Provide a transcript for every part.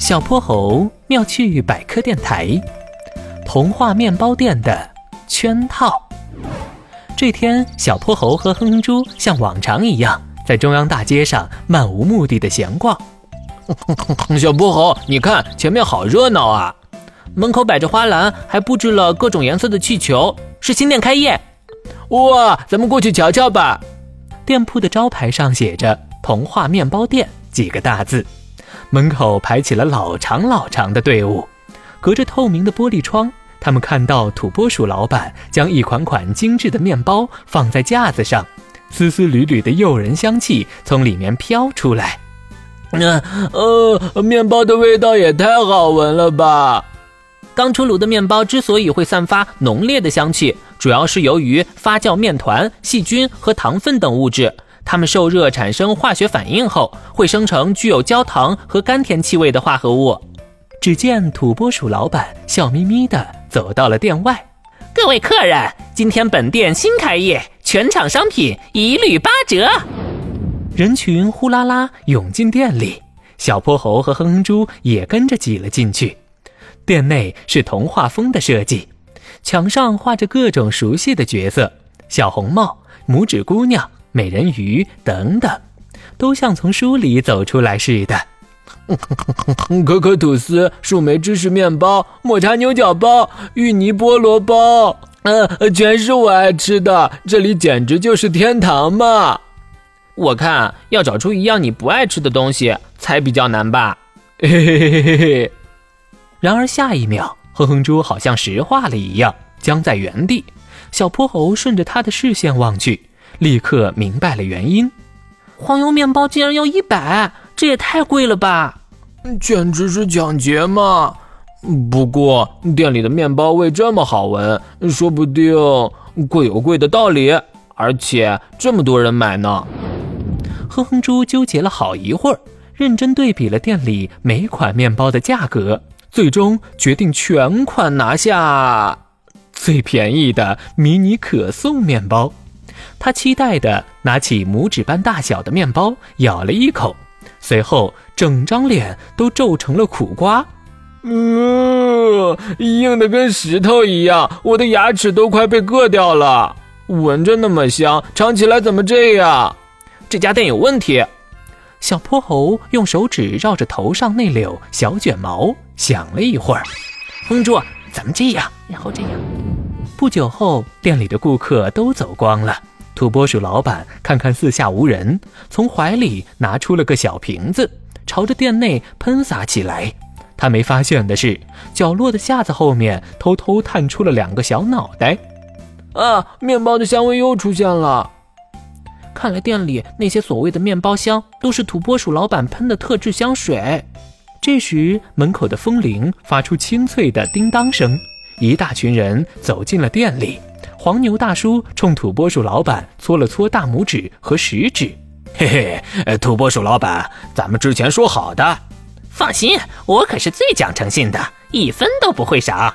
小泼猴妙趣百科电台，童话面包店的圈套。这天，小泼猴和哼哼猪像往常一样，在中央大街上漫无目的的闲逛。小泼猴，你看前面好热闹啊！门口摆着花篮，还布置了各种颜色的气球，是新店开业。哇，咱们过去瞧瞧吧。店铺的招牌上写着“童话面包店”几个大字。门口排起了老长老长的队伍，隔着透明的玻璃窗，他们看到土拨鼠老板将一款款精致的面包放在架子上，丝丝缕缕的诱人香气从里面飘出来。那呃，面包的味道也太好闻了吧！刚出炉的面包之所以会散发浓烈的香气，主要是由于发酵面团、细菌和糖分等物质。它们受热产生化学反应后，会生成具有焦糖和甘甜气味的化合物。只见土拨鼠老板笑眯眯地走到了店外。各位客人，今天本店新开业，全场商品一律八折。人群呼啦啦涌进店里，小泼猴和哼哼猪也跟着挤了进去。店内是童话风的设计，墙上画着各种熟悉的角色：小红帽、拇指姑娘。美人鱼等等，都像从书里走出来似的。可可吐司、树莓芝士面包、抹茶牛角包、芋泥菠萝包，嗯，全是我爱吃的。这里简直就是天堂嘛！我看要找出一样你不爱吃的东西才比较难吧。嘿嘿嘿嘿嘿。然而下一秒，哼哼猪好像石化了一样，僵在原地。小泼猴顺着他的视线望去。立刻明白了原因，黄油面包竟然要一百，这也太贵了吧！简直是抢劫嘛！不过店里的面包味这么好闻，说不定贵有贵的道理，而且这么多人买呢。哼哼猪纠结了好一会儿，认真对比了店里每款面包的价格，最终决定全款拿下最便宜的迷你可颂面包。他期待地拿起拇指般大小的面包，咬了一口，随后整张脸都皱成了苦瓜。嗯，硬的跟石头一样，我的牙齿都快被硌掉了。闻着那么香，尝起来怎么这样？这家店有问题。小泼猴用手指绕着头上那绺小卷毛，想了一会儿。哼住，咱们这样，然后这样。不久后，店里的顾客都走光了。土拨鼠老板看看四下无人，从怀里拿出了个小瓶子，朝着店内喷洒起来。他没发现的是，角落的架子后面偷偷探出了两个小脑袋。啊，面包的香味又出现了！看来店里那些所谓的面包香都是土拨鼠老板喷的特制香水。这时，门口的风铃发出清脆的叮当声，一大群人走进了店里。黄牛大叔冲土拨鼠老板搓了搓大拇指和食指，嘿嘿，土拨鼠老板，咱们之前说好的，放心，我可是最讲诚信的，一分都不会少。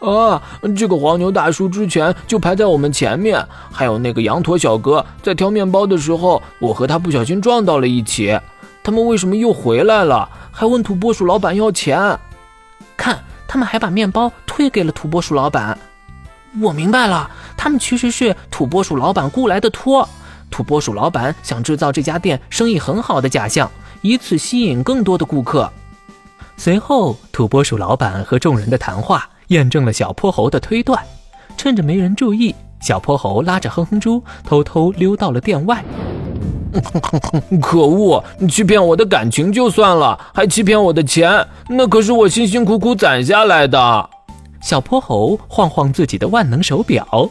啊，这个黄牛大叔之前就排在我们前面，还有那个羊驼小哥，在挑面包的时候，我和他不小心撞到了一起。他们为什么又回来了？还问土拨鼠老板要钱？看，他们还把面包推给了土拨鼠老板。我明白了，他们其实是土拨鼠老板雇来的托。土拨鼠老板想制造这家店生意很好的假象，以此吸引更多的顾客。随后，土拨鼠老板和众人的谈话验证了小泼猴的推断。趁着没人注意，小泼猴拉着哼哼猪偷偷溜到了店外。可恶！你欺骗我的感情就算了，还欺骗我的钱，那可是我辛辛苦苦攒下来的。小泼猴晃晃自己的万能手表，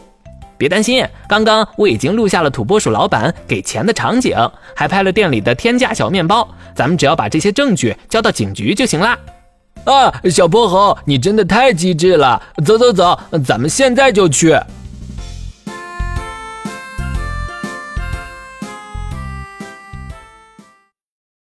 别担心，刚刚我已经录下了土拨鼠老板给钱的场景，还拍了店里的天价小面包。咱们只要把这些证据交到警局就行啦。啊，小泼猴，你真的太机智了！走走走，咱们现在就去。